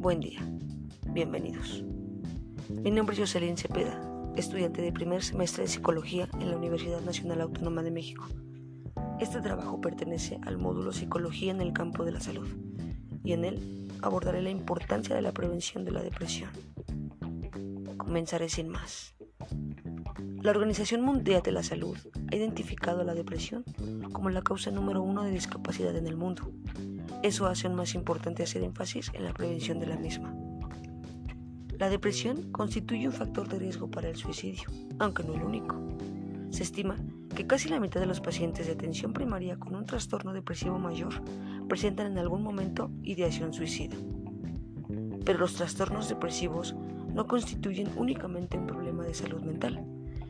Buen día, bienvenidos. Mi nombre es Jocelyn Cepeda, estudiante de primer semestre de Psicología en la Universidad Nacional Autónoma de México. Este trabajo pertenece al módulo Psicología en el campo de la salud y en él abordaré la importancia de la prevención de la depresión. Comenzaré sin más. La Organización Mundial de la Salud ha identificado la depresión como la causa número uno de discapacidad en el mundo. Eso hace aún más importante hacer énfasis en la prevención de la misma. La depresión constituye un factor de riesgo para el suicidio, aunque no el único. Se estima que casi la mitad de los pacientes de atención primaria con un trastorno depresivo mayor presentan en algún momento ideación suicida. Pero los trastornos depresivos no constituyen únicamente un problema de salud mental,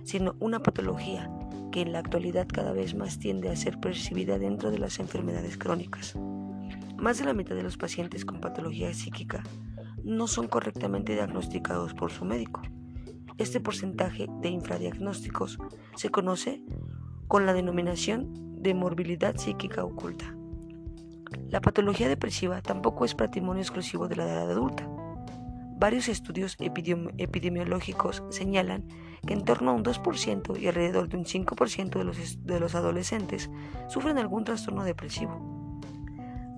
sino una patología que en la actualidad cada vez más tiende a ser percibida dentro de las enfermedades crónicas. Más de la mitad de los pacientes con patología psíquica no son correctamente diagnosticados por su médico. Este porcentaje de infradiagnósticos se conoce con la denominación de morbilidad psíquica oculta. La patología depresiva tampoco es patrimonio exclusivo de la edad adulta. Varios estudios epidemiológicos señalan que en torno a un 2% y alrededor de un 5% de los, de los adolescentes sufren algún trastorno depresivo.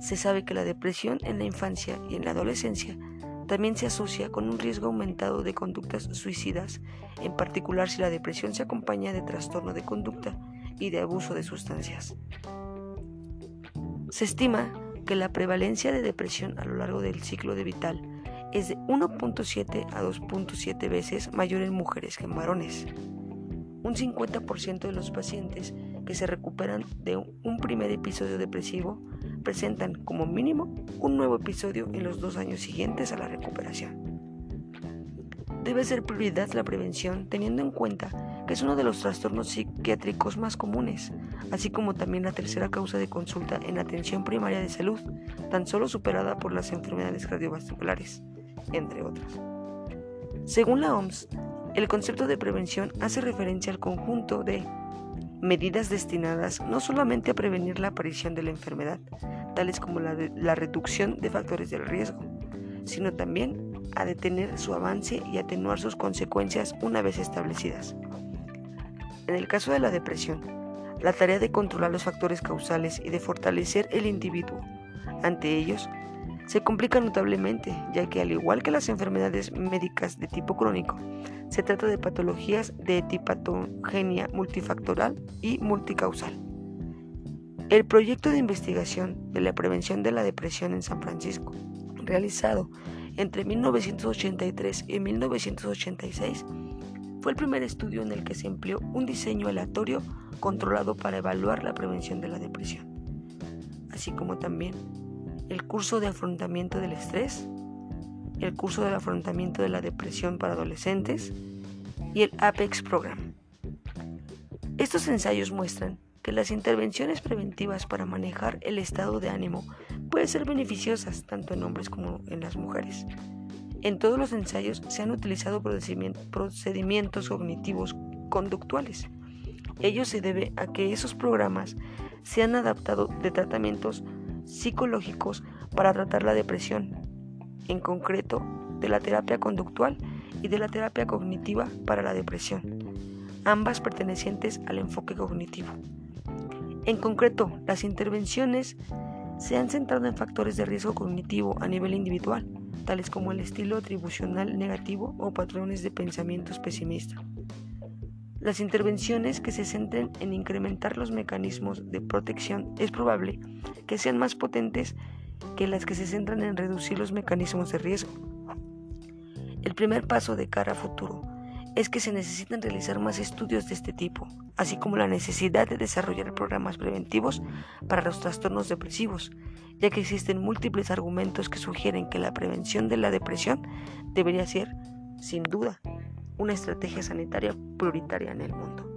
Se sabe que la depresión en la infancia y en la adolescencia también se asocia con un riesgo aumentado de conductas suicidas, en particular si la depresión se acompaña de trastorno de conducta y de abuso de sustancias. Se estima que la prevalencia de depresión a lo largo del ciclo de vital es de 1.7 a 2.7 veces mayor en mujeres que en varones. Un 50% de los pacientes que se recuperan de un primer episodio depresivo presentan como mínimo un nuevo episodio en los dos años siguientes a la recuperación. Debe ser prioridad la prevención teniendo en cuenta que es uno de los trastornos psiquiátricos más comunes, así como también la tercera causa de consulta en atención primaria de salud, tan solo superada por las enfermedades cardiovasculares entre otras. Según la OMS, el concepto de prevención hace referencia al conjunto de medidas destinadas no solamente a prevenir la aparición de la enfermedad, tales como la, reducción de factores del riesgo, sino también a detener su avance y atenuar sus consecuencias una vez establecidas. En el caso de la depresión, la tarea de controlar los factores causales y de fortalecer el individuo ante ellos se complica notablemente, ya que al igual que las enfermedades médicas de tipo crónico, se trata de patologías de etipatogenia multifactorial y multicausal. El proyecto de investigación de la prevención de la depresión en San Francisco, realizado entre 1983 y 1986, fue el primer estudio en el que se empleó un diseño aleatorio controlado para evaluar la prevención de la depresión, así como también el curso de afrontamiento del estrés, el curso del afrontamiento de la depresión para adolescentes y el APEX Program. Estos ensayos muestran que las intervenciones preventivas para manejar el estado de ánimo pueden ser beneficiosas tanto en hombres como en las mujeres. En todos los ensayos se han utilizado procedimientos cognitivos conductuales. Ello se debe a que esos programas se han adaptado de tratamientos psicológicos para tratar la depresión, en concreto de la terapia conductual y de la terapia cognitiva para la depresión, ambas pertenecientes al enfoque cognitivo. En concreto, las intervenciones se han centrado en factores de riesgo cognitivo a nivel individual, tales como el estilo atribucional negativo o patrones de pensamientos pesimistas. Las intervenciones que se centren en incrementar los mecanismos de protección es probable que sean más potentes que las que se centran en reducir los mecanismos de riesgo. El primer paso de cara a futuro es que se necesitan realizar más estudios de este tipo, así como la necesidad de desarrollar programas preventivos para los trastornos depresivos, ya que existen múltiples argumentos que sugieren que la prevención de la depresión debería ser, sin duda, una estrategia sanitaria prioritaria en el mundo.